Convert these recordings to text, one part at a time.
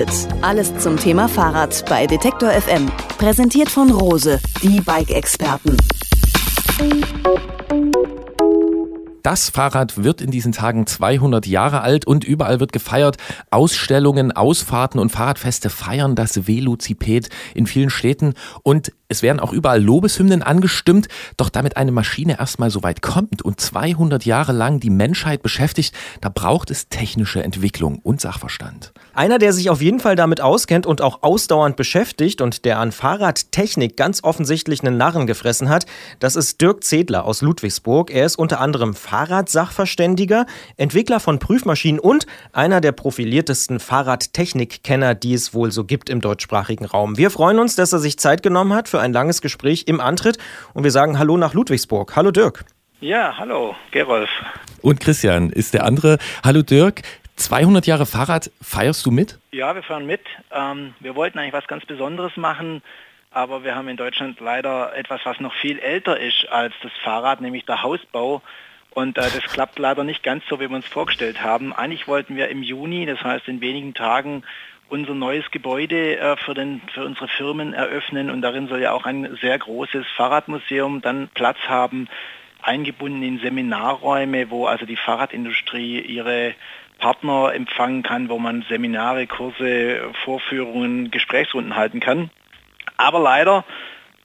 Antritt. Alles zum Thema Fahrrad bei Detektor FM. Präsentiert von Rose, die Bike-Experten. Das Fahrrad wird in diesen Tagen 200 Jahre alt und überall wird gefeiert. Ausstellungen, Ausfahrten und Fahrradfeste feiern das Velociped in vielen Städten und es werden auch überall Lobeshymnen angestimmt. Doch damit eine Maschine erstmal so weit kommt und 200 Jahre lang die Menschheit beschäftigt, da braucht es technische Entwicklung und Sachverstand. Einer, der sich auf jeden Fall damit auskennt und auch ausdauernd beschäftigt und der an Fahrradtechnik ganz offensichtlich einen Narren gefressen hat, das ist Dirk Zedler aus Ludwigsburg. Er ist unter anderem Fahrradsachverständiger, Entwickler von Prüfmaschinen und einer der profiliertesten Fahrradtechnikkenner, die es wohl so gibt im deutschsprachigen Raum. Wir freuen uns, dass er sich Zeit genommen hat für ein langes Gespräch im Antritt und wir sagen Hallo nach Ludwigsburg. Hallo Dirk. Ja, hallo, Gerolf. Und Christian ist der andere. Hallo Dirk. 200 Jahre Fahrrad, feierst du mit? Ja, wir fahren mit. Ähm, wir wollten eigentlich was ganz Besonderes machen, aber wir haben in Deutschland leider etwas, was noch viel älter ist als das Fahrrad, nämlich der Hausbau. Und äh, das klappt leider nicht ganz so, wie wir uns vorgestellt haben. Eigentlich wollten wir im Juni, das heißt in wenigen Tagen, unser neues Gebäude äh, für, den, für unsere Firmen eröffnen und darin soll ja auch ein sehr großes Fahrradmuseum dann Platz haben, eingebunden in Seminarräume, wo also die Fahrradindustrie ihre Partner empfangen kann, wo man Seminare, Kurse, Vorführungen, Gesprächsrunden halten kann. Aber leider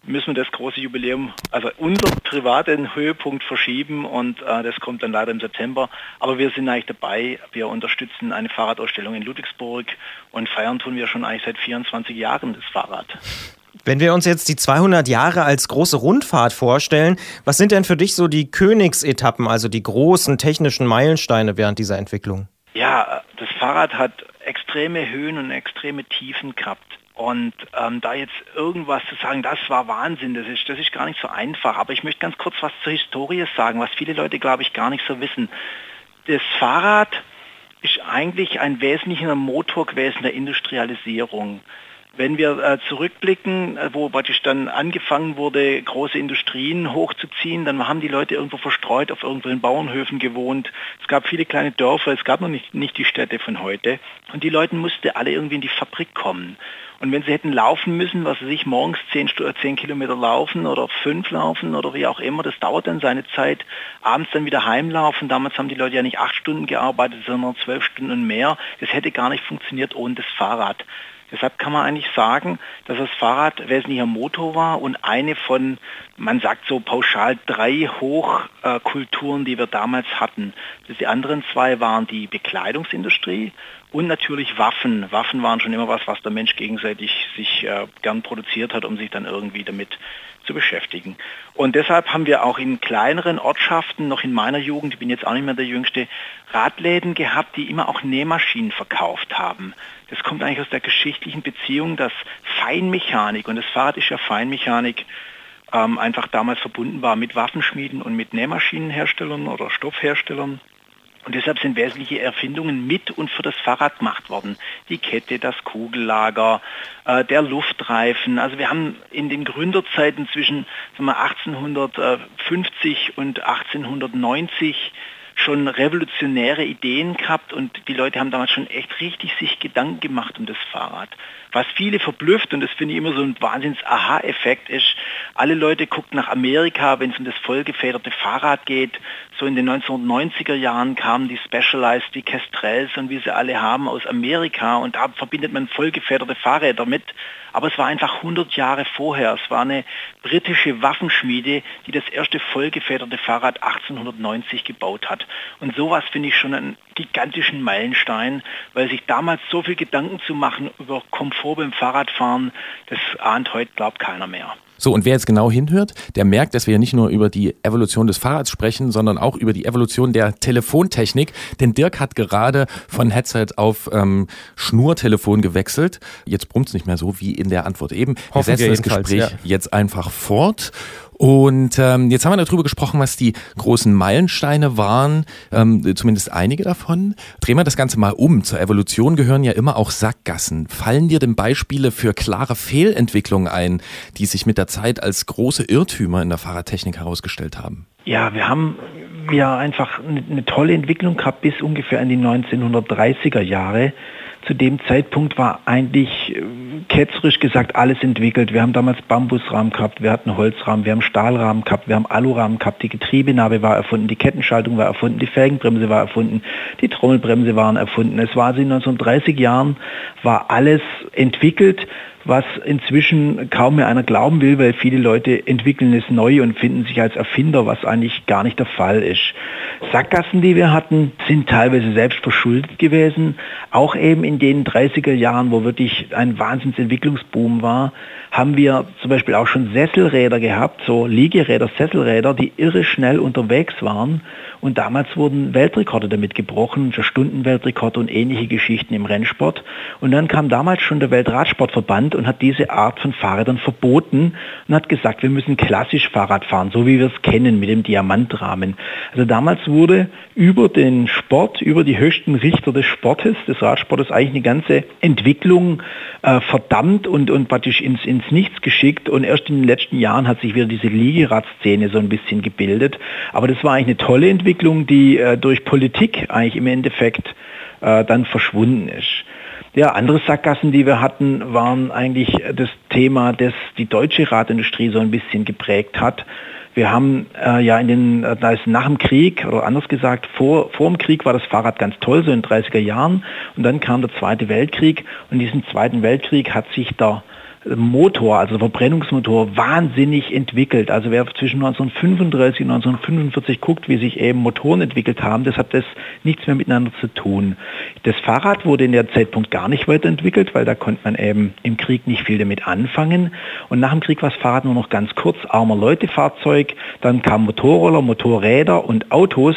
müssen wir das große Jubiläum, also unser privaten Höhepunkt verschieben und äh, das kommt dann leider im September. Aber wir sind eigentlich dabei. Wir unterstützen eine Fahrradausstellung in Ludwigsburg und feiern tun wir schon eigentlich seit 24 Jahren das Fahrrad. Wenn wir uns jetzt die 200 Jahre als große Rundfahrt vorstellen, was sind denn für dich so die Königsetappen, also die großen technischen Meilensteine während dieser Entwicklung? Ja, das Fahrrad hat extreme Höhen und extreme Tiefen gehabt. Und ähm, da jetzt irgendwas zu sagen, das war Wahnsinn, das ist, das ist gar nicht so einfach. Aber ich möchte ganz kurz was zur Historie sagen, was viele Leute, glaube ich, gar nicht so wissen. Das Fahrrad ist eigentlich ein wesentlicher Motor gewesen der Industrialisierung. Wenn wir äh, zurückblicken, äh, wo praktisch dann angefangen wurde, große Industrien hochzuziehen, dann haben die Leute irgendwo verstreut auf irgendwelchen Bauernhöfen gewohnt. Es gab viele kleine Dörfer, es gab noch nicht, nicht die Städte von heute. Und die Leute mussten alle irgendwie in die Fabrik kommen. Und wenn sie hätten laufen müssen, was sie sich morgens zehn, zehn Kilometer laufen oder fünf laufen oder wie auch immer, das dauert dann seine Zeit. Abends dann wieder heimlaufen. Damals haben die Leute ja nicht acht Stunden gearbeitet, sondern zwölf Stunden und mehr. Das hätte gar nicht funktioniert ohne das Fahrrad. Deshalb kann man eigentlich sagen, dass das Fahrrad wesentlicher Motor war und eine von, man sagt so pauschal, drei Hochkulturen, die wir damals hatten. Die anderen zwei waren die Bekleidungsindustrie und natürlich Waffen. Waffen waren schon immer was, was der Mensch gegenseitig sich äh, gern produziert hat, um sich dann irgendwie damit zu beschäftigen. Und deshalb haben wir auch in kleineren Ortschaften, noch in meiner Jugend, ich bin jetzt auch nicht mehr der Jüngste, Radläden gehabt, die immer auch Nähmaschinen verkauft haben. Das kommt eigentlich aus der geschichtlichen Beziehung, dass Feinmechanik, und das Fahrrad ist ja Feinmechanik, ähm, einfach damals verbunden war mit Waffenschmieden und mit Nähmaschinenherstellern oder Stoffherstellern. Und deshalb sind wesentliche Erfindungen mit und für das Fahrrad gemacht worden. Die Kette, das Kugellager, äh, der Luftreifen. Also wir haben in den Gründerzeiten zwischen sagen wir, 1850 und 1890 schon revolutionäre Ideen gehabt und die Leute haben damals schon echt richtig sich Gedanken gemacht um das Fahrrad. Was viele verblüfft, und das finde ich immer so ein Wahnsinns-Aha-Effekt ist, alle Leute gucken nach Amerika, wenn es um das vollgefederte Fahrrad geht. So in den 1990er Jahren kamen die Specialized, die Kestrels und wie sie alle haben aus Amerika und da verbindet man vollgefederte Fahrräder mit. Aber es war einfach 100 Jahre vorher. Es war eine britische Waffenschmiede, die das erste vollgefederte Fahrrad 1890 gebaut hat. Und sowas finde ich schon einen gigantischen Meilenstein, weil sich damals so viel Gedanken zu machen über Komfort beim Fahrradfahren, das ahnt heute, glaubt keiner mehr. So, und wer jetzt genau hinhört, der merkt, dass wir ja nicht nur über die Evolution des Fahrrads sprechen, sondern auch über die Evolution der Telefontechnik. Denn Dirk hat gerade von Headset auf ähm, Schnurtelefon gewechselt. Jetzt brummt es nicht mehr so wie in der Antwort eben. Wir setzen das Gespräch ja. jetzt einfach fort. Und ähm, jetzt haben wir darüber gesprochen, was die großen Meilensteine waren, ähm, zumindest einige davon. Drehen wir das Ganze mal um. Zur Evolution gehören ja immer auch Sackgassen. Fallen dir denn Beispiele für klare Fehlentwicklungen ein, die sich mit der Zeit als große Irrtümer in der Fahrradtechnik herausgestellt haben? Ja, wir haben ja einfach eine, tolle Entwicklung gehabt bis ungefähr in die 1930er Jahre. Zu dem Zeitpunkt war eigentlich äh, ketzerisch gesagt alles entwickelt. Wir haben damals Bambusrahmen gehabt, wir hatten Holzrahmen, wir haben Stahlrahmen gehabt, wir haben Alurahmen gehabt, die Getriebenabe war erfunden, die Kettenschaltung war erfunden, die Felgenbremse war erfunden, die Trommelbremse waren erfunden. Es war also in 1930 Jahren, war alles entwickelt was inzwischen kaum mehr einer glauben will, weil viele Leute entwickeln es neu und finden sich als Erfinder, was eigentlich gar nicht der Fall ist. Sackgassen, die wir hatten, sind teilweise selbst verschuldet gewesen. Auch eben in den 30er Jahren, wo wirklich ein Wahnsinnsentwicklungsboom war, haben wir zum Beispiel auch schon Sesselräder gehabt, so Liegeräder, Sesselräder, die irre schnell unterwegs waren und damals wurden Weltrekorde damit gebrochen, für Stundenweltrekorde und ähnliche Geschichten im Rennsport. Und dann kam damals schon der Weltradsportverband und hat diese Art von Fahrrädern verboten und hat gesagt, wir müssen klassisch Fahrrad fahren, so wie wir es kennen mit dem Diamantrahmen. Also damals wurde über den Sport, über die höchsten Richter des Sportes, des Radsportes eigentlich eine ganze Entwicklung äh, verdammt und, und praktisch ins, ins Nichts geschickt. Und erst in den letzten Jahren hat sich wieder diese Liegeradszene so ein bisschen gebildet. Aber das war eigentlich eine tolle Entwicklung Entwicklung, die äh, durch Politik eigentlich im Endeffekt äh, dann verschwunden ist. Ja, andere Sackgassen, die wir hatten, waren eigentlich das Thema, das die deutsche Radindustrie so ein bisschen geprägt hat. Wir haben äh, ja in den, äh, da ist nach dem Krieg, oder anders gesagt, vor, vor dem Krieg war das Fahrrad ganz toll, so in den 30er Jahren. Und dann kam der Zweite Weltkrieg. Und in diesem Zweiten Weltkrieg hat sich der Motor, also Verbrennungsmotor, wahnsinnig entwickelt. Also wer zwischen 1935 und 1945 guckt, wie sich eben Motoren entwickelt haben, das hat das nichts mehr miteinander zu tun. Das Fahrrad wurde in der Zeitpunkt gar nicht weiterentwickelt, weil da konnte man eben im Krieg nicht viel damit anfangen. Und nach dem Krieg war das Fahrrad nur noch ganz kurz, armer Leute-Fahrzeug. Dann kamen Motorroller, Motorräder und Autos.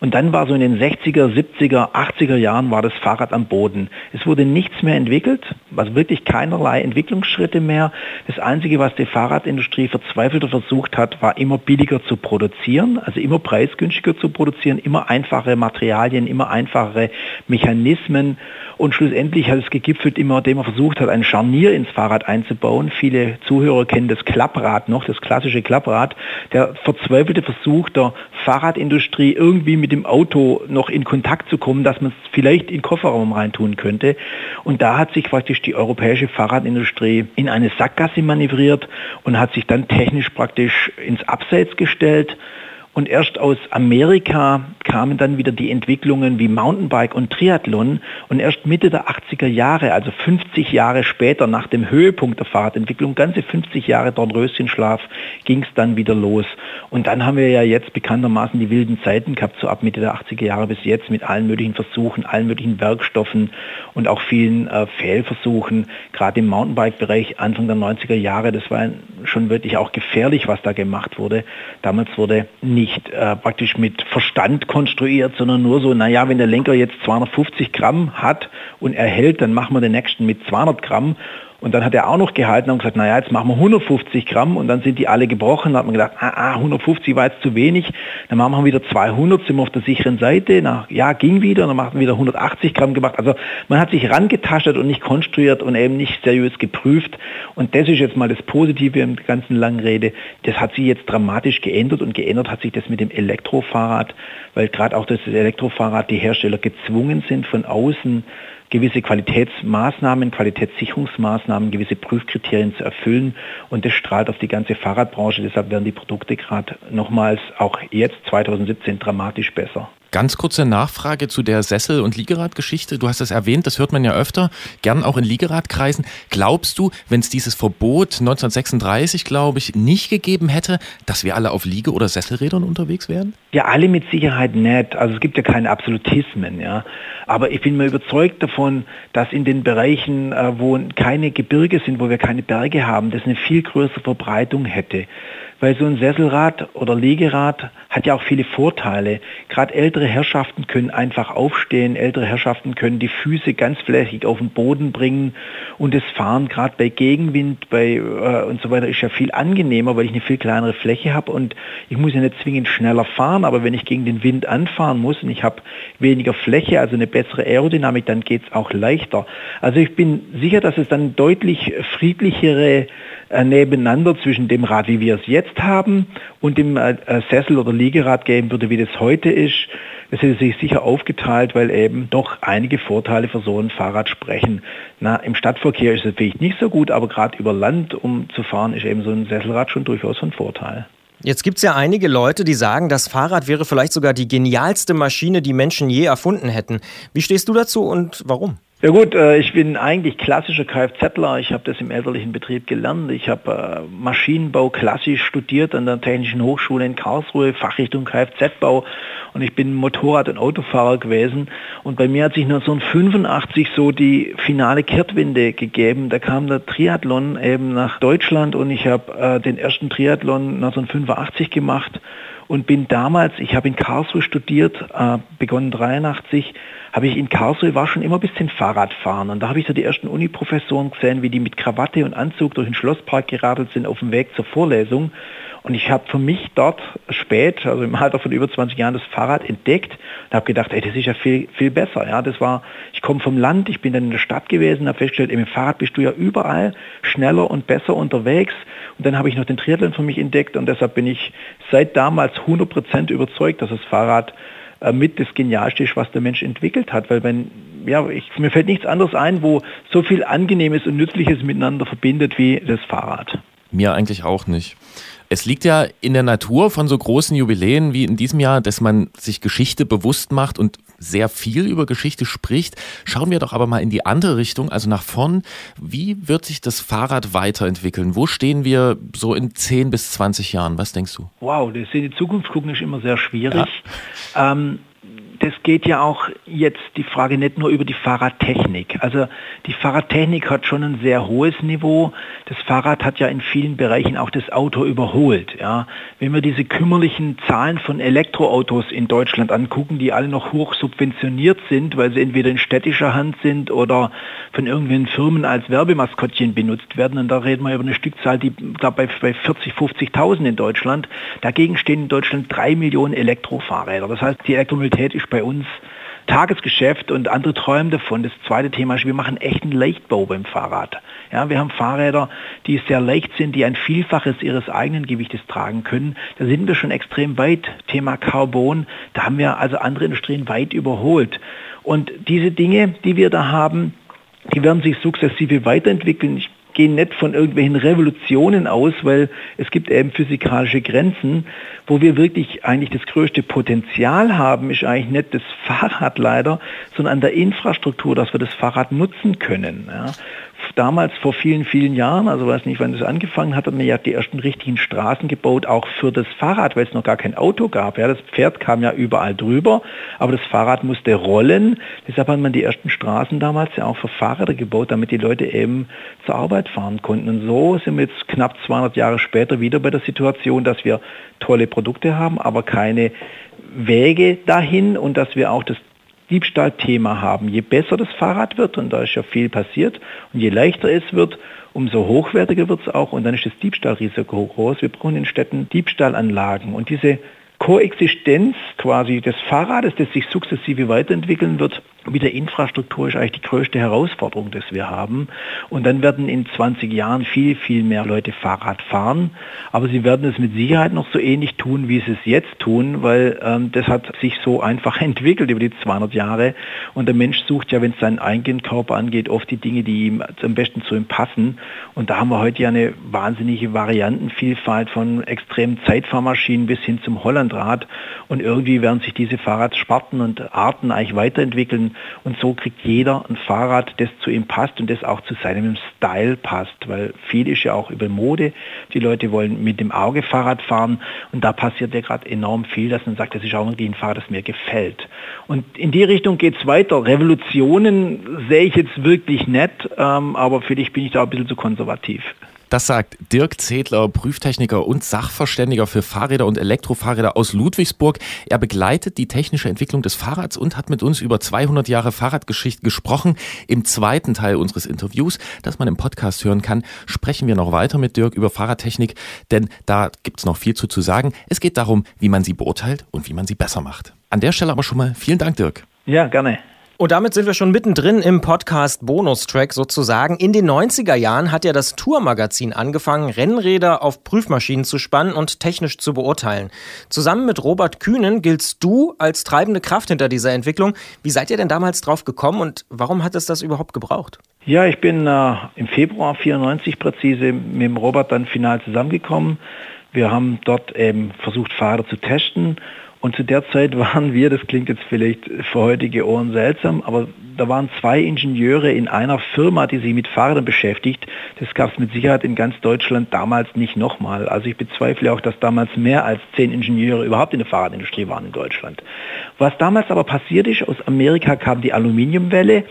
Und dann war so in den 60er, 70er, 80er Jahren war das Fahrrad am Boden. Es wurde nichts mehr entwickelt, also wirklich keinerlei Entwicklungsschritt Fortschritte mehr. Das Einzige, was die Fahrradindustrie verzweifelt versucht hat, war immer billiger zu produzieren, also immer preisgünstiger zu produzieren, immer einfache Materialien, immer einfachere Mechanismen. Und schlussendlich hat es gegipfelt immer, indem man versucht hat, ein Scharnier ins Fahrrad einzubauen. Viele Zuhörer kennen das Klapprad noch, das klassische Klapprad. Der verzweifelte Versuch der Fahrradindustrie, irgendwie mit dem Auto noch in Kontakt zu kommen, dass man es vielleicht in den Kofferraum reintun könnte. Und da hat sich praktisch die europäische Fahrradindustrie in eine Sackgasse manövriert und hat sich dann technisch praktisch ins Abseits gestellt und erst aus Amerika kamen dann wieder die Entwicklungen wie Mountainbike und Triathlon. Und erst Mitte der 80er Jahre, also 50 Jahre später nach dem Höhepunkt der Fahrradentwicklung, ganze 50 Jahre Dornröschenschlaf, ging es dann wieder los. Und dann haben wir ja jetzt bekanntermaßen die wilden Zeiten gehabt, so ab Mitte der 80er Jahre bis jetzt mit allen möglichen Versuchen, allen möglichen Werkstoffen und auch vielen äh, Fehlversuchen, gerade im Mountainbike-Bereich Anfang der 90er Jahre. Das war schon wirklich auch gefährlich, was da gemacht wurde. Damals wurde nicht nicht äh, praktisch mit Verstand konstruiert, sondern nur so, naja, wenn der Lenker jetzt 250 Gramm hat und er hält, dann machen wir den nächsten mit 200 Gramm und dann hat er auch noch gehalten und gesagt, naja, jetzt machen wir 150 Gramm und dann sind die alle gebrochen. Da hat man gedacht, ah, ah 150 war jetzt zu wenig. Dann machen wir wieder 200, sind wir auf der sicheren Seite. Na, ja, ging wieder, dann machen wir wieder 180 Gramm gemacht. Also man hat sich rangetastet und nicht konstruiert und eben nicht seriös geprüft. Und das ist jetzt mal das Positive im ganzen langen Rede. Das hat sich jetzt dramatisch geändert und geändert hat sich das mit dem Elektrofahrrad, weil gerade auch das Elektrofahrrad die Hersteller gezwungen sind, von außen gewisse Qualitätsmaßnahmen, Qualitätssicherungsmaßnahmen, gewisse Prüfkriterien zu erfüllen. Und das strahlt auf die ganze Fahrradbranche. Deshalb werden die Produkte gerade nochmals auch jetzt 2017 dramatisch besser. Ganz kurze Nachfrage zu der Sessel- und Liegeradgeschichte. Du hast es erwähnt, das hört man ja öfter, gern auch in Liegeradkreisen. Glaubst du, wenn es dieses Verbot 1936, glaube ich, nicht gegeben hätte, dass wir alle auf Liege- oder Sesselrädern unterwegs wären? Ja, alle mit Sicherheit nicht. Also es gibt ja keine Absolutismen, ja. Aber ich bin mir überzeugt davon, dass in den Bereichen, äh, wo keine Gebirge sind, wo wir keine Berge haben, das eine viel größere Verbreitung hätte weil so ein Sesselrad oder Liegerad hat ja auch viele Vorteile. Gerade ältere Herrschaften können einfach aufstehen, ältere Herrschaften können die Füße ganz flächig auf den Boden bringen und das Fahren gerade bei Gegenwind bei, äh, und so weiter ist ja viel angenehmer, weil ich eine viel kleinere Fläche habe und ich muss ja nicht zwingend schneller fahren, aber wenn ich gegen den Wind anfahren muss und ich habe weniger Fläche, also eine bessere Aerodynamik, dann geht es auch leichter. Also ich bin sicher, dass es dann deutlich friedlichere äh, nebeneinander zwischen dem Rad, wie wir es jetzt haben, und dem äh, äh Sessel- oder Liegerad geben würde, wie das heute ist, das hätte sich sicher aufgeteilt, weil eben doch einige Vorteile für so ein Fahrrad sprechen. Na, Im Stadtverkehr ist es vielleicht nicht so gut, aber gerade über Land, um zu fahren, ist eben so ein Sesselrad schon durchaus ein Vorteil. Jetzt gibt es ja einige Leute, die sagen, das Fahrrad wäre vielleicht sogar die genialste Maschine, die Menschen je erfunden hätten. Wie stehst du dazu und warum? Ja gut, äh, ich bin eigentlich klassischer Kfzler. Ich habe das im elterlichen Betrieb gelernt. Ich habe äh, Maschinenbau klassisch studiert an der Technischen Hochschule in Karlsruhe, Fachrichtung Kfz-Bau. Und ich bin Motorrad- und Autofahrer gewesen. Und bei mir hat sich 1985 so die finale Kehrtwende gegeben. Da kam der Triathlon eben nach Deutschland und ich habe äh, den ersten Triathlon 1985 gemacht und bin damals, ich habe in Karlsruhe studiert, äh, begonnen 83, habe ich in Karlsruhe war schon immer ein bisschen Fahrradfahren. Und da habe ich so die ersten Uni-Professoren gesehen, wie die mit Krawatte und Anzug durch den Schlosspark geradelt sind auf dem Weg zur Vorlesung und ich habe für mich dort spät, also im Alter von über 20 Jahren, das Fahrrad entdeckt und habe gedacht, ey, das ist ja viel, viel besser. Ja, das war, ich komme vom Land, ich bin dann in der Stadt gewesen, habe festgestellt, mit dem Fahrrad bist du ja überall schneller und besser unterwegs. Und dann habe ich noch den Triathlon für mich entdeckt und deshalb bin ich seit damals 100% überzeugt, dass das Fahrrad äh, mit das Genialste ist, was der Mensch entwickelt hat. Weil wenn, ja, ich, mir fällt nichts anderes ein, wo so viel Angenehmes und Nützliches miteinander verbindet wie das Fahrrad. Mir eigentlich auch nicht. Es liegt ja in der Natur von so großen Jubiläen wie in diesem Jahr, dass man sich Geschichte bewusst macht und sehr viel über Geschichte spricht. Schauen wir doch aber mal in die andere Richtung, also nach vorn. Wie wird sich das Fahrrad weiterentwickeln? Wo stehen wir so in 10 bis 20 Jahren? Was denkst du? Wow, das in die Zukunft gucken ist immer sehr schwierig. Ja. Ähm, das geht ja auch jetzt die Frage nicht nur über die Fahrradtechnik. Also die Fahrradtechnik hat schon ein sehr hohes Niveau. Das Fahrrad hat ja in vielen Bereichen auch das Auto überholt. Ja. Wenn wir diese kümmerlichen Zahlen von Elektroautos in Deutschland angucken, die alle noch hoch subventioniert sind, weil sie entweder in städtischer Hand sind oder von irgendwelchen Firmen als Werbemaskottchen benutzt werden, und da reden wir über eine Stückzahl, die glaube bei 40, 50.000 in Deutschland. Dagegen stehen in Deutschland drei Millionen Elektrofahrräder. Das heißt, die Elektromobilität ist bei uns Tagesgeschäft und andere träumen davon. Das zweite Thema ist, wir machen echten Leichtbau beim Fahrrad. Ja, wir haben Fahrräder, die sehr leicht sind, die ein Vielfaches ihres eigenen Gewichtes tragen können. Da sind wir schon extrem weit. Thema Carbon, da haben wir also andere Industrien weit überholt. Und diese Dinge, die wir da haben, die werden sich sukzessive weiterentwickeln. Ich gehen nicht von irgendwelchen Revolutionen aus, weil es gibt eben physikalische Grenzen. Wo wir wirklich eigentlich das größte Potenzial haben, ist eigentlich nicht das Fahrrad leider, sondern an der Infrastruktur, dass wir das Fahrrad nutzen können. Ja damals vor vielen, vielen Jahren, also weiß nicht, wann das angefangen hat, hat man ja die ersten richtigen Straßen gebaut, auch für das Fahrrad, weil es noch gar kein Auto gab. Ja, das Pferd kam ja überall drüber, aber das Fahrrad musste rollen. Deshalb hat man die ersten Straßen damals ja auch für Fahrräder gebaut, damit die Leute eben zur Arbeit fahren konnten. Und so sind wir jetzt knapp 200 Jahre später wieder bei der Situation, dass wir tolle Produkte haben, aber keine Wege dahin und dass wir auch das Diebstahlthema haben. Je besser das Fahrrad wird, und da ist ja viel passiert, und je leichter es wird, umso hochwertiger wird es auch und dann ist das Diebstahlrisiko groß. Wir brauchen in Städten Diebstahlanlagen und diese Koexistenz quasi des Fahrrades, das sich sukzessive weiterentwickeln wird, mit der Infrastruktur ist eigentlich die größte Herausforderung, das wir haben. Und dann werden in 20 Jahren viel, viel mehr Leute Fahrrad fahren. Aber sie werden es mit Sicherheit noch so ähnlich tun, wie sie es jetzt tun, weil ähm, das hat sich so einfach entwickelt über die 200 Jahre. Und der Mensch sucht ja, wenn es seinen eigenen Körper angeht, oft die Dinge, die ihm am besten zu ihm passen. Und da haben wir heute ja eine wahnsinnige Variantenvielfalt von extremen Zeitfahrmaschinen bis hin zum Hollandrad. Und irgendwie werden sich diese Fahrradsparten und Arten eigentlich weiterentwickeln. Und so kriegt jeder ein Fahrrad, das zu ihm passt und das auch zu seinem Style passt. Weil viel ist ja auch über Mode. Die Leute wollen mit dem Auge Fahrrad fahren und da passiert ja gerade enorm viel, dass man sagt, das ist auch irgendwie ein Fahrrad, das mir gefällt. Und in die Richtung geht es weiter. Revolutionen sehe ich jetzt wirklich nett, ähm, aber für dich bin ich da ein bisschen zu konservativ. Das sagt Dirk Zedler, Prüftechniker und Sachverständiger für Fahrräder und Elektrofahrräder aus Ludwigsburg. Er begleitet die technische Entwicklung des Fahrrads und hat mit uns über 200 Jahre Fahrradgeschichte gesprochen. Im zweiten Teil unseres Interviews, das man im Podcast hören kann, sprechen wir noch weiter mit Dirk über Fahrradtechnik, denn da gibt es noch viel zu, zu sagen. Es geht darum, wie man sie beurteilt und wie man sie besser macht. An der Stelle aber schon mal vielen Dank, Dirk. Ja, gerne. Und damit sind wir schon mittendrin im Podcast Bonustrack sozusagen. In den 90er Jahren hat ja das Tourmagazin angefangen, Rennräder auf Prüfmaschinen zu spannen und technisch zu beurteilen. Zusammen mit Robert Kühnen giltst du als treibende Kraft hinter dieser Entwicklung. Wie seid ihr denn damals drauf gekommen und warum hat es das überhaupt gebraucht? Ja, ich bin äh, im Februar 94 präzise mit dem Robert dann final zusammengekommen. Wir haben dort eben versucht, Fahrräder zu testen und zu der Zeit waren wir, das klingt jetzt vielleicht für heutige Ohren seltsam, aber da waren zwei Ingenieure in einer Firma, die sich mit Fahrrädern beschäftigt. Das gab es mit Sicherheit in ganz Deutschland damals nicht nochmal. Also ich bezweifle auch, dass damals mehr als zehn Ingenieure überhaupt in der Fahrradindustrie waren in Deutschland. Was damals aber passiert ist, aus Amerika kam die Aluminiumwelle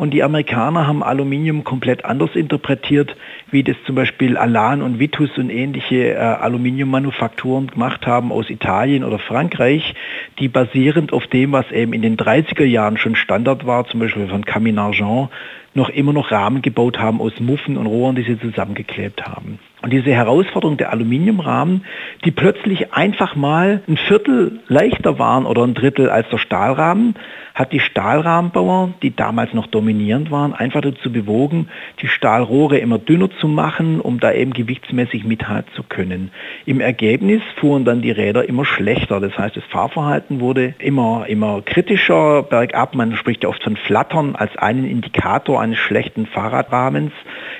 und die Amerikaner haben Aluminium komplett anders interpretiert, wie das zum Beispiel Alan und Vitus und ähnliche äh, Aluminiummanufakturen gemacht haben aus Italien oder Frankreich, die basierend auf dem, was eben in den 30er Jahren schon Standard war, zum Beispiel von Camin Argent, noch immer noch Rahmen gebaut haben aus Muffen und Rohren, die sie zusammengeklebt haben. Und diese Herausforderung der Aluminiumrahmen, die plötzlich einfach mal ein Viertel leichter waren oder ein Drittel als der Stahlrahmen, hat die Stahlrahmenbauer, die damals noch dominierend waren, einfach dazu bewogen, die Stahlrohre immer dünner zu machen, um da eben gewichtsmäßig mithalten zu können. Im Ergebnis fuhren dann die Räder immer schlechter. Das heißt, das Fahrverhalten wurde immer, immer kritischer bergab. Man spricht ja oft von Flattern als einen Indikator eines schlechten Fahrradrahmens.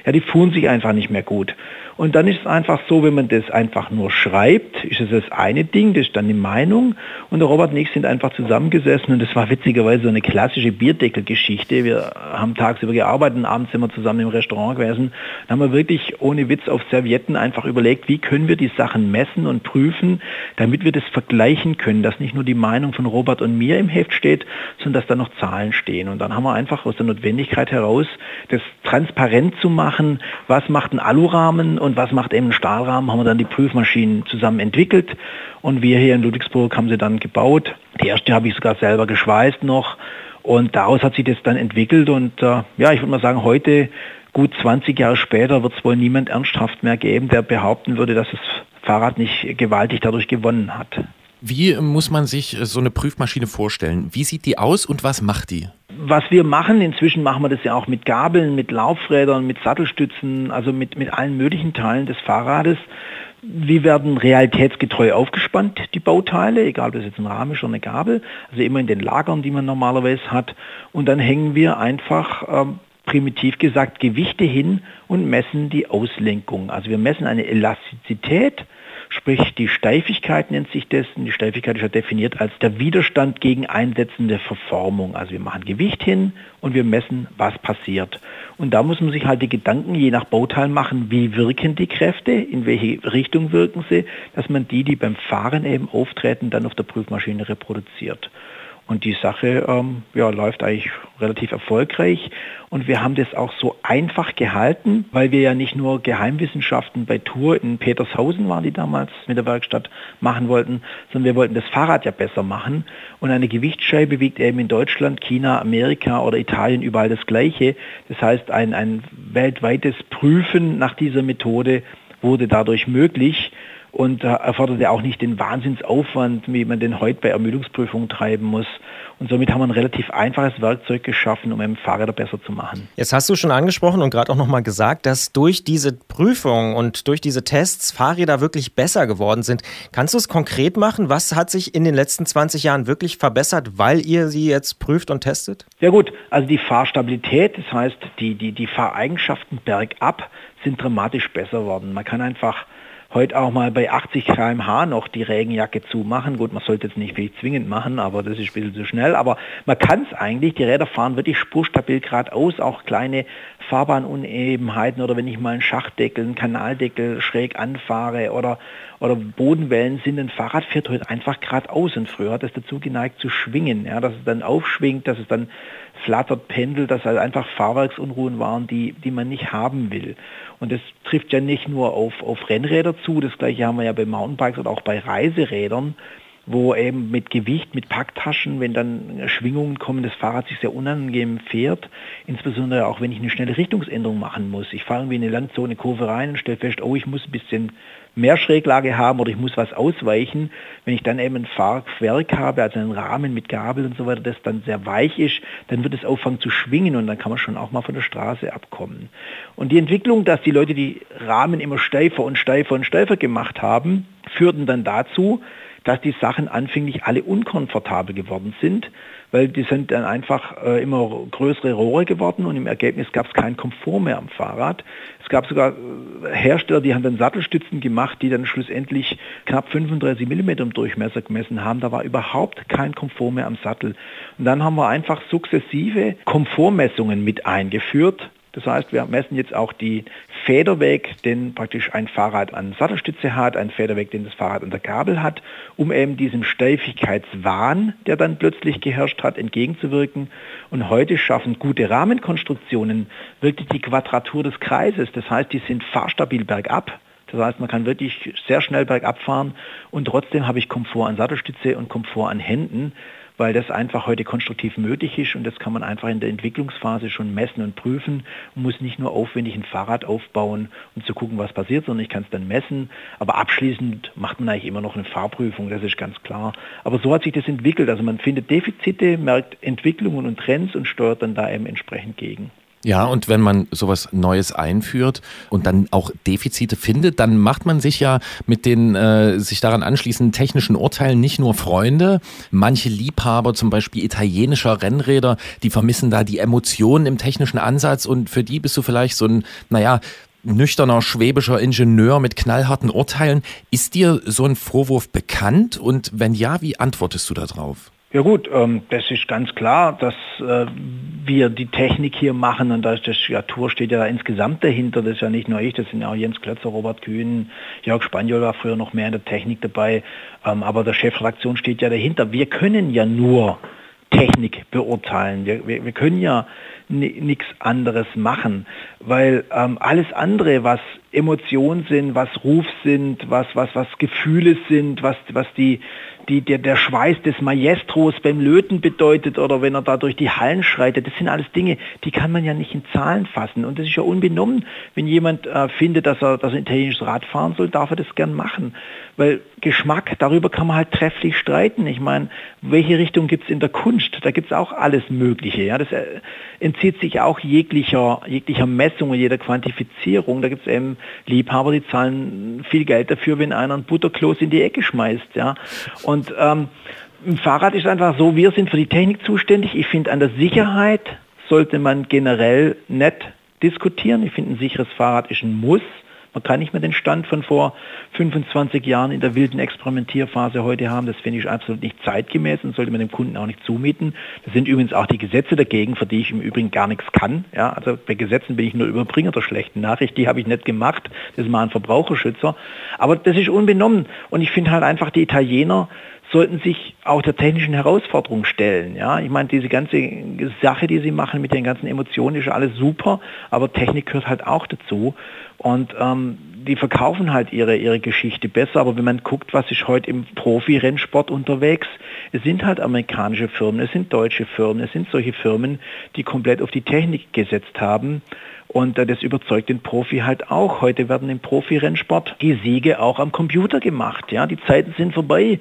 Ja, die fuhren sich einfach nicht mehr gut. Und dann ist es einfach so, wenn man das einfach nur schreibt, ist es das eine Ding, das ist dann die Meinung. Und der Robert und ich sind einfach zusammengesessen und das war witzigerweise so eine klassische Bierdeckelgeschichte. Wir haben tagsüber gearbeitet abends sind wir zusammen im Restaurant gewesen. Dann haben wir wirklich ohne Witz auf Servietten einfach überlegt, wie können wir die Sachen messen und prüfen, damit wir das vergleichen können, dass nicht nur die Meinung von Robert und mir im Heft steht, sondern dass da noch Zahlen stehen. Und dann haben wir einfach aus der Notwendigkeit heraus, das transparent zu machen, was macht ein Alurahmen und was macht eben ein Stahlrahmen, haben wir dann die Prüfmaschinen zusammen entwickelt und wir hier in Ludwigsburg haben sie dann gebaut. Die erste habe ich sogar selber geschweißt noch und daraus hat sich das dann entwickelt und äh, ja, ich würde mal sagen, heute, gut 20 Jahre später, wird es wohl niemand ernsthaft mehr geben, der behaupten würde, dass das Fahrrad nicht gewaltig dadurch gewonnen hat. Wie muss man sich so eine Prüfmaschine vorstellen? Wie sieht die aus und was macht die? Was wir machen, inzwischen machen wir das ja auch mit Gabeln, mit Laufrädern, mit Sattelstützen, also mit, mit allen möglichen Teilen des Fahrrades. Wir werden realitätsgetreu aufgespannt, die Bauteile, egal ob das jetzt ein Rahmen ist oder eine Gabel, also immer in den Lagern, die man normalerweise hat. Und dann hängen wir einfach ähm, primitiv gesagt Gewichte hin und messen die Auslenkung. Also wir messen eine Elastizität, Sprich, die Steifigkeit nennt sich. Und die Steifigkeit ist ja definiert als der Widerstand gegen einsetzende Verformung. Also wir machen Gewicht hin und wir messen, was passiert. Und da muss man sich halt die Gedanken je nach Bauteil machen, wie wirken die Kräfte, in welche Richtung wirken sie, dass man die, die beim Fahren eben auftreten, dann auf der Prüfmaschine reproduziert. Und die Sache ähm, ja, läuft eigentlich relativ erfolgreich. Und wir haben das auch so einfach gehalten, weil wir ja nicht nur Geheimwissenschaften bei Tour in Petershausen waren, die damals mit der Werkstatt machen wollten, sondern wir wollten das Fahrrad ja besser machen. Und eine Gewichtsscheibe wiegt eben in Deutschland, China, Amerika oder Italien überall das Gleiche. Das heißt, ein, ein weltweites Prüfen nach dieser Methode wurde dadurch möglich und erfordert ja auch nicht den Wahnsinnsaufwand, wie man den heute bei Ermüdungsprüfungen treiben muss. Und somit haben wir ein relativ einfaches Werkzeug geschaffen, um eben Fahrräder besser zu machen. Jetzt hast du schon angesprochen und gerade auch nochmal gesagt, dass durch diese Prüfung und durch diese Tests Fahrräder wirklich besser geworden sind. Kannst du es konkret machen? Was hat sich in den letzten 20 Jahren wirklich verbessert, weil ihr sie jetzt prüft und testet? Ja gut, also die Fahrstabilität, das heißt die, die, die Fahreigenschaften bergab sind dramatisch besser worden. Man kann einfach heute auch mal bei 80 km/h noch die Regenjacke zumachen. Gut, man sollte jetzt nicht viel zwingend machen, aber das ist ein bisschen zu schnell. Aber man kann es eigentlich, die Räder fahren wirklich spurstabil geradeaus, auch kleine Fahrbahnunebenheiten oder wenn ich mal einen Schachtdeckel, einen Kanaldeckel schräg anfahre oder, oder Bodenwellen sind, ein Fahrrad fährt heute einfach geradeaus und früher hat es dazu geneigt zu schwingen, ja, dass es dann aufschwingt, dass es dann flattert, pendelt, dass halt einfach Fahrwerksunruhen waren, die, die man nicht haben will. Und das trifft ja nicht nur auf, auf Rennräder zu, das gleiche haben wir ja bei Mountainbikes oder auch bei Reiserädern, wo eben mit Gewicht, mit Packtaschen, wenn dann Schwingungen kommen, das Fahrrad sich sehr unangenehm fährt, insbesondere auch wenn ich eine schnelle Richtungsänderung machen muss. Ich fahre irgendwie in eine Landzone Kurve rein und stelle fest, oh, ich muss ein bisschen mehr Schräglage haben oder ich muss was ausweichen. Wenn ich dann eben ein Fahrwerk habe, also einen Rahmen mit Gabel und so weiter, das dann sehr weich ist, dann wird es auffangen zu schwingen und dann kann man schon auch mal von der Straße abkommen. Und die Entwicklung, dass die Leute die Rahmen immer steifer und steifer und steifer gemacht haben, führten dann dazu, dass die Sachen anfänglich alle unkomfortabel geworden sind, weil die sind dann einfach äh, immer größere Rohre geworden und im Ergebnis gab es keinen Komfort mehr am Fahrrad. Es gab sogar äh, Hersteller, die haben dann Sattelstützen gemacht, die dann schlussendlich knapp 35 mm im Durchmesser gemessen haben. Da war überhaupt kein Komfort mehr am Sattel. Und dann haben wir einfach sukzessive Komfortmessungen mit eingeführt das heißt, wir messen jetzt auch die Federweg, den praktisch ein Fahrrad an Sattelstütze hat, ein Federweg, den das Fahrrad an der Gabel hat, um eben diesem Steifigkeitswahn, der dann plötzlich geherrscht hat, entgegenzuwirken. Und heute schaffen gute Rahmenkonstruktionen wirklich die Quadratur des Kreises. Das heißt, die sind fahrstabil bergab. Das heißt, man kann wirklich sehr schnell bergab fahren und trotzdem habe ich Komfort an Sattelstütze und Komfort an Händen weil das einfach heute konstruktiv möglich ist und das kann man einfach in der Entwicklungsphase schon messen und prüfen und muss nicht nur aufwendig ein Fahrrad aufbauen und zu gucken, was passiert, sondern ich kann es dann messen. Aber abschließend macht man eigentlich immer noch eine Fahrprüfung, das ist ganz klar. Aber so hat sich das entwickelt. Also man findet Defizite, merkt Entwicklungen und Trends und steuert dann da eben entsprechend gegen. Ja, und wenn man sowas Neues einführt und dann auch Defizite findet, dann macht man sich ja mit den äh, sich daran anschließenden technischen Urteilen nicht nur Freunde. Manche Liebhaber, zum Beispiel italienischer Rennräder, die vermissen da die Emotionen im technischen Ansatz und für die bist du vielleicht so ein, naja, nüchterner schwäbischer Ingenieur mit knallharten Urteilen. Ist dir so ein Vorwurf bekannt und wenn ja, wie antwortest du darauf? Ja gut, ähm, das ist ganz klar, dass äh, wir die Technik hier machen und da ist das ja, Tour steht ja da insgesamt dahinter, das ist ja nicht nur ich, das sind ja auch Jens Klötzer, Robert Kühn, Jörg Spaniol war früher noch mehr in der Technik dabei, ähm, aber der Chefredaktion steht ja dahinter. Wir können ja nur Technik beurteilen. Wir, wir, wir können ja nichts anderes machen, weil ähm, alles andere, was Emotionen sind, was Ruf sind, was, was, was Gefühle sind, was, was die, die, der, der Schweiß des Maestros beim Löten bedeutet oder wenn er da durch die Hallen schreitet, das sind alles Dinge, die kann man ja nicht in Zahlen fassen. Und das ist ja unbenommen, wenn jemand äh, findet, dass er, dass er italienisches Rad fahren soll, darf er das gern machen. Weil Geschmack, darüber kann man halt trefflich streiten. Ich meine, welche Richtung gibt es in der Kunst? Da gibt es auch alles Mögliche. Ja? Das äh, entzieht sich auch jeglicher, jeglicher Messung und jeder Quantifizierung. Da gibt es eben Liebhaber, die zahlen viel Geld dafür, wenn einer ein Butterkloß in die Ecke schmeißt. Ja? Und ähm, ein Fahrrad ist einfach so, wir sind für die Technik zuständig. Ich finde, an der Sicherheit sollte man generell nicht diskutieren. Ich finde, ein sicheres Fahrrad ist ein Muss. Man kann nicht mehr den Stand von vor 25 Jahren in der wilden Experimentierphase heute haben. Das finde ich absolut nicht zeitgemäß und sollte man dem Kunden auch nicht zumieten. Das sind übrigens auch die Gesetze dagegen, für die ich im Übrigen gar nichts kann. Ja, also bei Gesetzen bin ich nur Überbringer der schlechten Nachricht. Die habe ich nicht gemacht. Das ist mal ein Verbraucherschützer. Aber das ist unbenommen. Und ich finde halt einfach, die Italiener sollten sich auch der technischen Herausforderung stellen. Ja, ich meine, diese ganze Sache, die sie machen mit den ganzen Emotionen, ist alles super, aber Technik gehört halt auch dazu. Und ähm, die verkaufen halt ihre, ihre Geschichte besser, aber wenn man guckt, was ist heute im Profi-Rennsport unterwegs, es sind halt amerikanische Firmen, es sind deutsche Firmen, es sind solche Firmen, die komplett auf die Technik gesetzt haben. Und äh, das überzeugt den Profi halt auch. Heute werden im Profi-Rennsport die Siege auch am Computer gemacht. Ja, die Zeiten sind vorbei,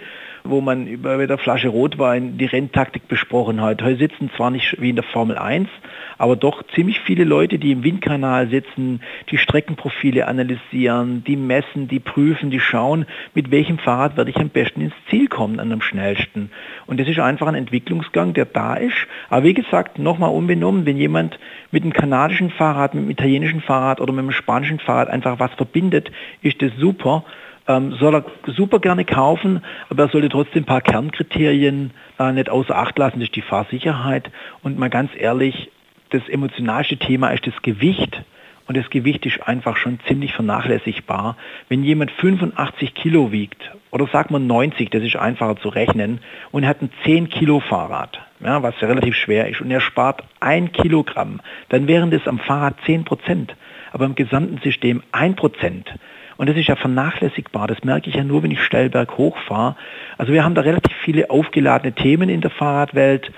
wo man über mit der Flasche Rotwein die Renntaktik besprochen hat. Heute sitzen zwar nicht wie in der Formel 1, aber doch ziemlich viele Leute, die im Windkanal sitzen, die Streckenprofile analysieren, die messen, die prüfen, die schauen, mit welchem Fahrrad werde ich am besten ins Ziel kommen, an am schnellsten. Und das ist einfach ein Entwicklungsgang, der da ist. Aber wie gesagt, nochmal unbenommen, wenn jemand mit einem kanadischen Fahrrad, mit einem italienischen Fahrrad oder mit einem spanischen Fahrrad einfach was verbindet, ist das super ähm, soll er super gerne kaufen, aber er sollte trotzdem ein paar Kernkriterien äh, nicht außer Acht lassen, das ist die Fahrsicherheit. Und mal ganz ehrlich, das emotionalste Thema ist das Gewicht. Und das Gewicht ist einfach schon ziemlich vernachlässigbar. Wenn jemand 85 Kilo wiegt, oder sagt man 90, das ist einfacher zu rechnen, und hat ein 10 Kilo Fahrrad, ja, was ja relativ schwer ist, und er spart ein Kilogramm, dann wären das am Fahrrad 10 Prozent, aber im gesamten System 1 Prozent. Und das ist ja vernachlässigbar. Das merke ich ja nur, wenn ich steil berghoch fahre. Also wir haben da relativ viele aufgeladene Themen in der Fahrradwelt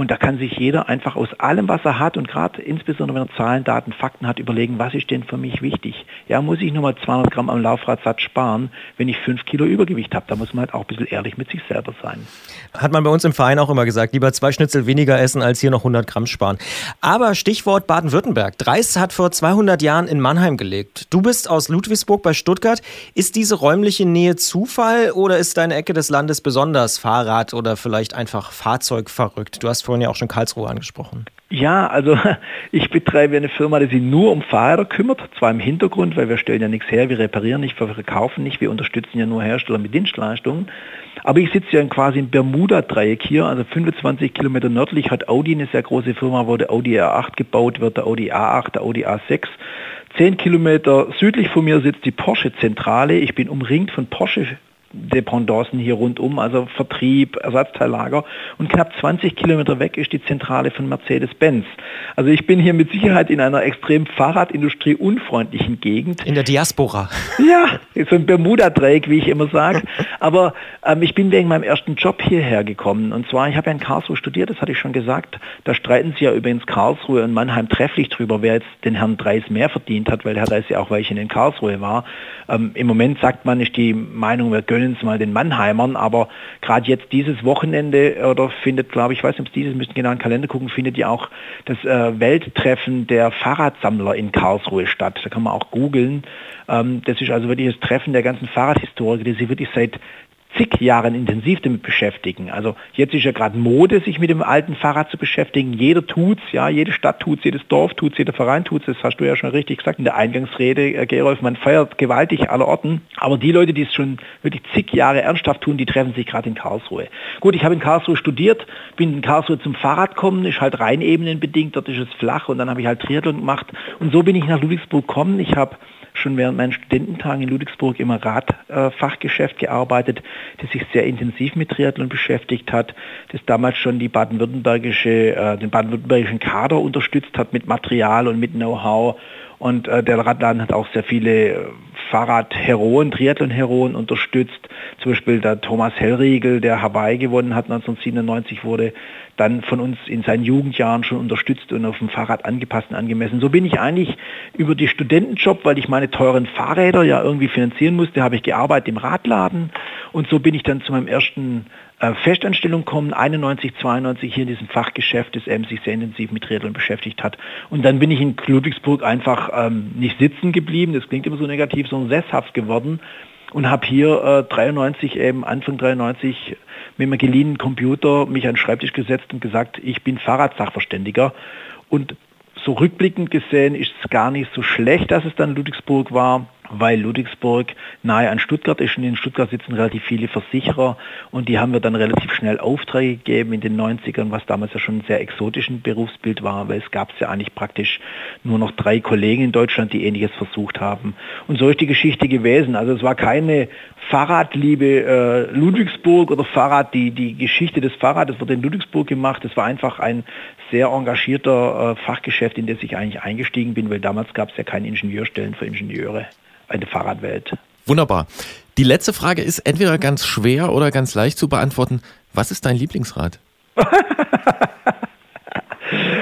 Und da kann sich jeder einfach aus allem, was er hat und gerade insbesondere wenn er Zahlen, Daten, Fakten hat, überlegen, was ist denn für mich wichtig? Ja, muss ich nur mal 200 Gramm am Laufradsatz sparen, wenn ich 5 Kilo Übergewicht habe? Da muss man halt auch ein bisschen ehrlich mit sich selber sein. Hat man bei uns im Verein auch immer gesagt, lieber zwei Schnitzel weniger essen, als hier noch 100 Gramm sparen. Aber Stichwort Baden-Württemberg. Dreis hat vor 200 Jahren in Mannheim gelebt. Du bist aus Ludwigsburg bei Stuttgart. Ist diese räumliche Nähe Zufall oder ist deine Ecke des Landes besonders Fahrrad oder vielleicht einfach Fahrzeug verrückt? Du hast vorhin ja auch schon Karlsruhe angesprochen. Ja, also ich betreibe eine Firma, die sich nur um Fahrräder kümmert, zwar im Hintergrund, weil wir stellen ja nichts her, wir reparieren nicht, wir verkaufen nicht, wir unterstützen ja nur Hersteller mit Dienstleistungen. Aber ich sitze ja quasi im Bermuda-Dreieck hier, also 25 Kilometer nördlich hat Audi eine sehr große Firma, wo der Audi R8 gebaut wird, der Audi A8, der Audi A6. Zehn Kilometer südlich von mir sitzt die Porsche-Zentrale. Ich bin umringt von Porsche Dependancen hier rundum, also Vertrieb, Ersatzteillager. Und knapp 20 Kilometer weg ist die Zentrale von Mercedes-Benz. Also ich bin hier mit Sicherheit in einer extrem Fahrradindustrie unfreundlichen Gegend. In der Diaspora. Ja, so ein Bermuda-Dreieck, wie ich immer sage. Aber ähm, ich bin wegen meinem ersten Job hierher gekommen. Und zwar, ich habe ja in Karlsruhe studiert, das hatte ich schon gesagt. Da streiten sie ja übrigens Karlsruhe und Mannheim trefflich drüber, wer jetzt den Herrn Dreis mehr verdient hat, weil der Herr Dreis ja auch Weichen in Karlsruhe war. Ähm, Im Moment sagt man, ist die Meinung, wir gönnen es mal den Mannheimern, aber gerade jetzt dieses Wochenende oder findet, glaube ich, weiß nicht, ob es dieses, müssen genau in den Kalender gucken, findet ja auch das äh, Welttreffen der Fahrradsammler in Karlsruhe statt. Da kann man auch googeln. Ähm, das ist also wirklich das Treffen der ganzen Fahrradhistoriker, die sich wirklich seit zig Jahren intensiv damit beschäftigen. Also jetzt ist ja gerade Mode, sich mit dem alten Fahrrad zu beschäftigen. Jeder tut's, ja, jede Stadt tut's, jedes Dorf tut's, jeder Verein tut's. Das hast du ja schon richtig gesagt in der Eingangsrede, äh, Gerolf. Man feiert gewaltig aller Orten. Aber die Leute, die es schon wirklich zig Jahre ernsthaft tun, die treffen sich gerade in Karlsruhe. Gut, ich habe in Karlsruhe studiert, bin in Karlsruhe zum Fahrrad gekommen, ist halt rein ebenenbedingt, dort ist es flach und dann habe ich halt Triathlon gemacht. Und so bin ich nach Ludwigsburg gekommen. Ich habe schon während meinen Studententagen in Ludwigsburg im Radfachgeschäft gearbeitet, das sich sehr intensiv mit Triathlon beschäftigt hat, das damals schon die baden-württembergische, äh, den baden-württembergischen Kader unterstützt hat mit Material und mit Know-how. Und äh, der Radladen hat auch sehr viele äh, Fahrradheroen, Triathlon-Heroen unterstützt. Zum Beispiel der Thomas Hellriegel, der Hawaii gewonnen hat 1997, wurde dann von uns in seinen Jugendjahren schon unterstützt und auf dem Fahrrad angepasst und angemessen. So bin ich eigentlich über die Studentenjob, weil ich meine teuren Fahrräder ja irgendwie finanzieren musste, habe ich gearbeitet im Radladen und so bin ich dann zu meinem ersten äh, Festanstellung kommen, 91, 92 hier in diesem Fachgeschäft, das eben sich sehr intensiv mit Rädern beschäftigt hat. Und dann bin ich in Ludwigsburg einfach ähm, nicht sitzen geblieben, das klingt immer so negativ, sondern sesshaft geworden und habe hier äh, 93 eben Anfang 93 mit einem geliehenen Computer mich an den Schreibtisch gesetzt und gesagt, ich bin Fahrradsachverständiger und so rückblickend gesehen ist es gar nicht so schlecht, dass es dann Ludwigsburg war weil Ludwigsburg nahe an Stuttgart ist und in Stuttgart sitzen relativ viele Versicherer und die haben wir dann relativ schnell Aufträge gegeben in den 90ern, was damals ja schon ein sehr exotischen Berufsbild war, weil es gab ja eigentlich praktisch nur noch drei Kollegen in Deutschland, die ähnliches versucht haben. Und so ist die Geschichte gewesen. Also es war keine Fahrradliebe äh, Ludwigsburg oder Fahrrad, die, die Geschichte des Fahrrades wurde in Ludwigsburg gemacht. Es war einfach ein sehr engagierter äh, Fachgeschäft, in das ich eigentlich eingestiegen bin, weil damals gab es ja keine Ingenieurstellen für Ingenieure eine Fahrradwelt. Wunderbar. Die letzte Frage ist entweder ganz schwer oder ganz leicht zu beantworten. Was ist dein Lieblingsrad?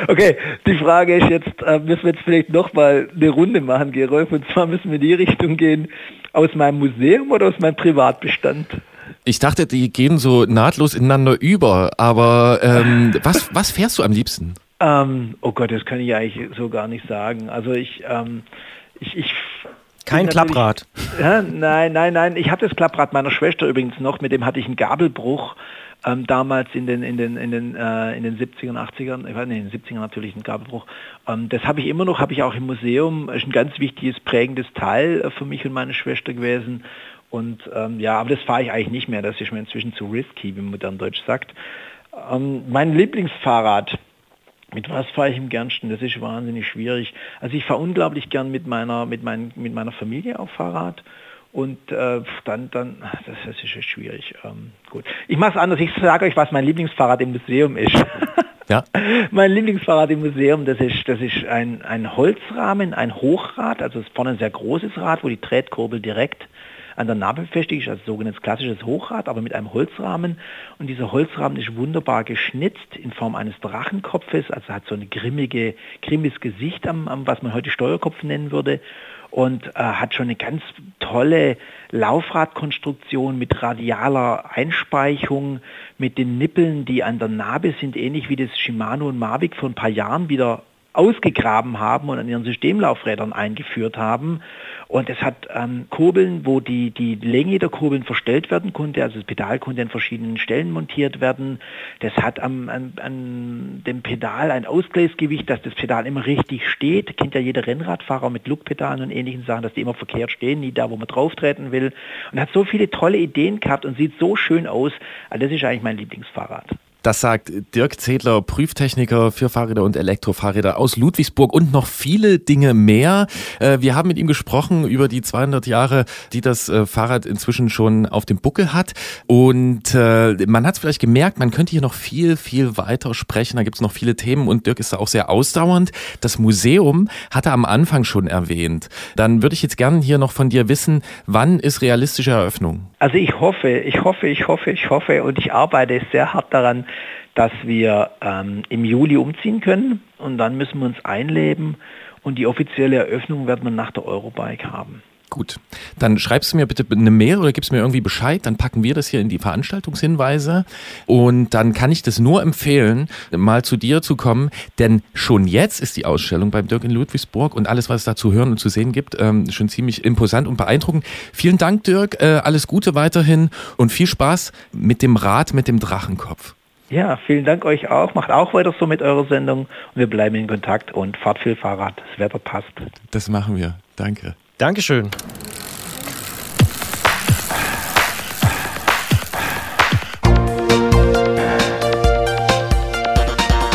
okay, die Frage ist jetzt, äh, müssen wir jetzt vielleicht nochmal eine Runde machen, Gerolf, und zwar müssen wir in die Richtung gehen, aus meinem Museum oder aus meinem Privatbestand? Ich dachte, die gehen so nahtlos ineinander über, aber ähm, was, was fährst du am liebsten? Ähm, oh Gott, das kann ich eigentlich so gar nicht sagen. Also ich, ähm, ich, ich kein Klapprad. Ja, nein, nein, nein. Ich habe das Klapprad meiner Schwester übrigens noch, mit dem hatte ich einen Gabelbruch. Ähm, damals in den, in den, in den, äh, in den 70ern, 80ern, ich weiß nicht, in den 70ern natürlich ein Gabelbruch. Ähm, das habe ich immer noch, habe ich auch im Museum, ist ein ganz wichtiges, prägendes Teil äh, für mich und meine Schwester gewesen. Und ähm, ja, aber das fahre ich eigentlich nicht mehr, das ist mir inzwischen zu risky, wie man modern Deutsch sagt. Ähm, mein Lieblingsfahrrad, mit was fahre ich im gernsten? Das ist wahnsinnig schwierig. Also ich fahre unglaublich gern mit meiner, mit, mein, mit meiner Familie auf Fahrrad. Und äh, dann, dann, das, das ist schwierig. Ähm, gut. Ich mache es anders. Ich sage euch, was mein Lieblingsfahrrad im Museum ist. Ja. mein Lieblingsfahrrad im Museum, das ist, das ist ein, ein Holzrahmen, ein Hochrad, also es ist vorne ein sehr großes Rad, wo die Tretkurbel direkt an der Nabe befestigt also sogenanntes klassisches Hochrad, aber mit einem Holzrahmen. Und dieser Holzrahmen ist wunderbar geschnitzt in Form eines Drachenkopfes, also hat so ein grimmige, grimmiges Gesicht am, am was man heute Steuerkopf nennen würde und äh, hat schon eine ganz tolle Laufradkonstruktion mit radialer Einspeichung, mit den Nippeln, die an der Nabe sind, ähnlich wie das Shimano und Mavic vor ein paar Jahren wieder ausgegraben haben und an ihren Systemlaufrädern eingeführt haben. Und es hat ähm, Kurbeln, wo die, die Länge der Kurbeln verstellt werden konnte, also das Pedal konnte an verschiedenen Stellen montiert werden. Das hat am, an, an dem Pedal ein Ausgleichsgewicht, dass das Pedal immer richtig steht. Kennt ja jeder Rennradfahrer mit Lookpedalen und ähnlichen Sachen, dass die immer verkehrt stehen, nie da, wo man drauf treten will. Und hat so viele tolle Ideen gehabt und sieht so schön aus. Also das ist eigentlich mein Lieblingsfahrrad. Das sagt Dirk Zedler, Prüftechniker für Fahrräder und Elektrofahrräder aus Ludwigsburg und noch viele Dinge mehr. Äh, wir haben mit ihm gesprochen über die 200 Jahre, die das äh, Fahrrad inzwischen schon auf dem Buckel hat. Und äh, man hat es vielleicht gemerkt, man könnte hier noch viel, viel weiter sprechen. Da gibt es noch viele Themen und Dirk ist da auch sehr ausdauernd. Das Museum hat er am Anfang schon erwähnt. Dann würde ich jetzt gerne hier noch von dir wissen, wann ist realistische Eröffnung? Also ich hoffe, ich hoffe, ich hoffe, ich hoffe und ich arbeite sehr hart daran, dass wir ähm, im Juli umziehen können und dann müssen wir uns einleben und die offizielle Eröffnung werden wir nach der Eurobike haben. Gut, dann schreibst du mir bitte eine Mail oder gibst mir irgendwie Bescheid, dann packen wir das hier in die Veranstaltungshinweise und dann kann ich das nur empfehlen, mal zu dir zu kommen, denn schon jetzt ist die Ausstellung beim Dirk in Ludwigsburg und alles, was es da zu hören und zu sehen gibt, ähm, schon ziemlich imposant und beeindruckend. Vielen Dank, Dirk, äh, alles Gute weiterhin und viel Spaß mit dem Rad mit dem Drachenkopf. Ja, vielen Dank euch auch. Macht auch weiter so mit eurer Sendung und wir bleiben in Kontakt und fahrt viel Fahrrad. Das Wetter passt. Das machen wir. Danke. Dankeschön.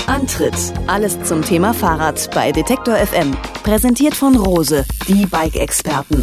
Antritt. Alles zum Thema Fahrrad bei Detektor FM. Präsentiert von Rose, die Bike-Experten.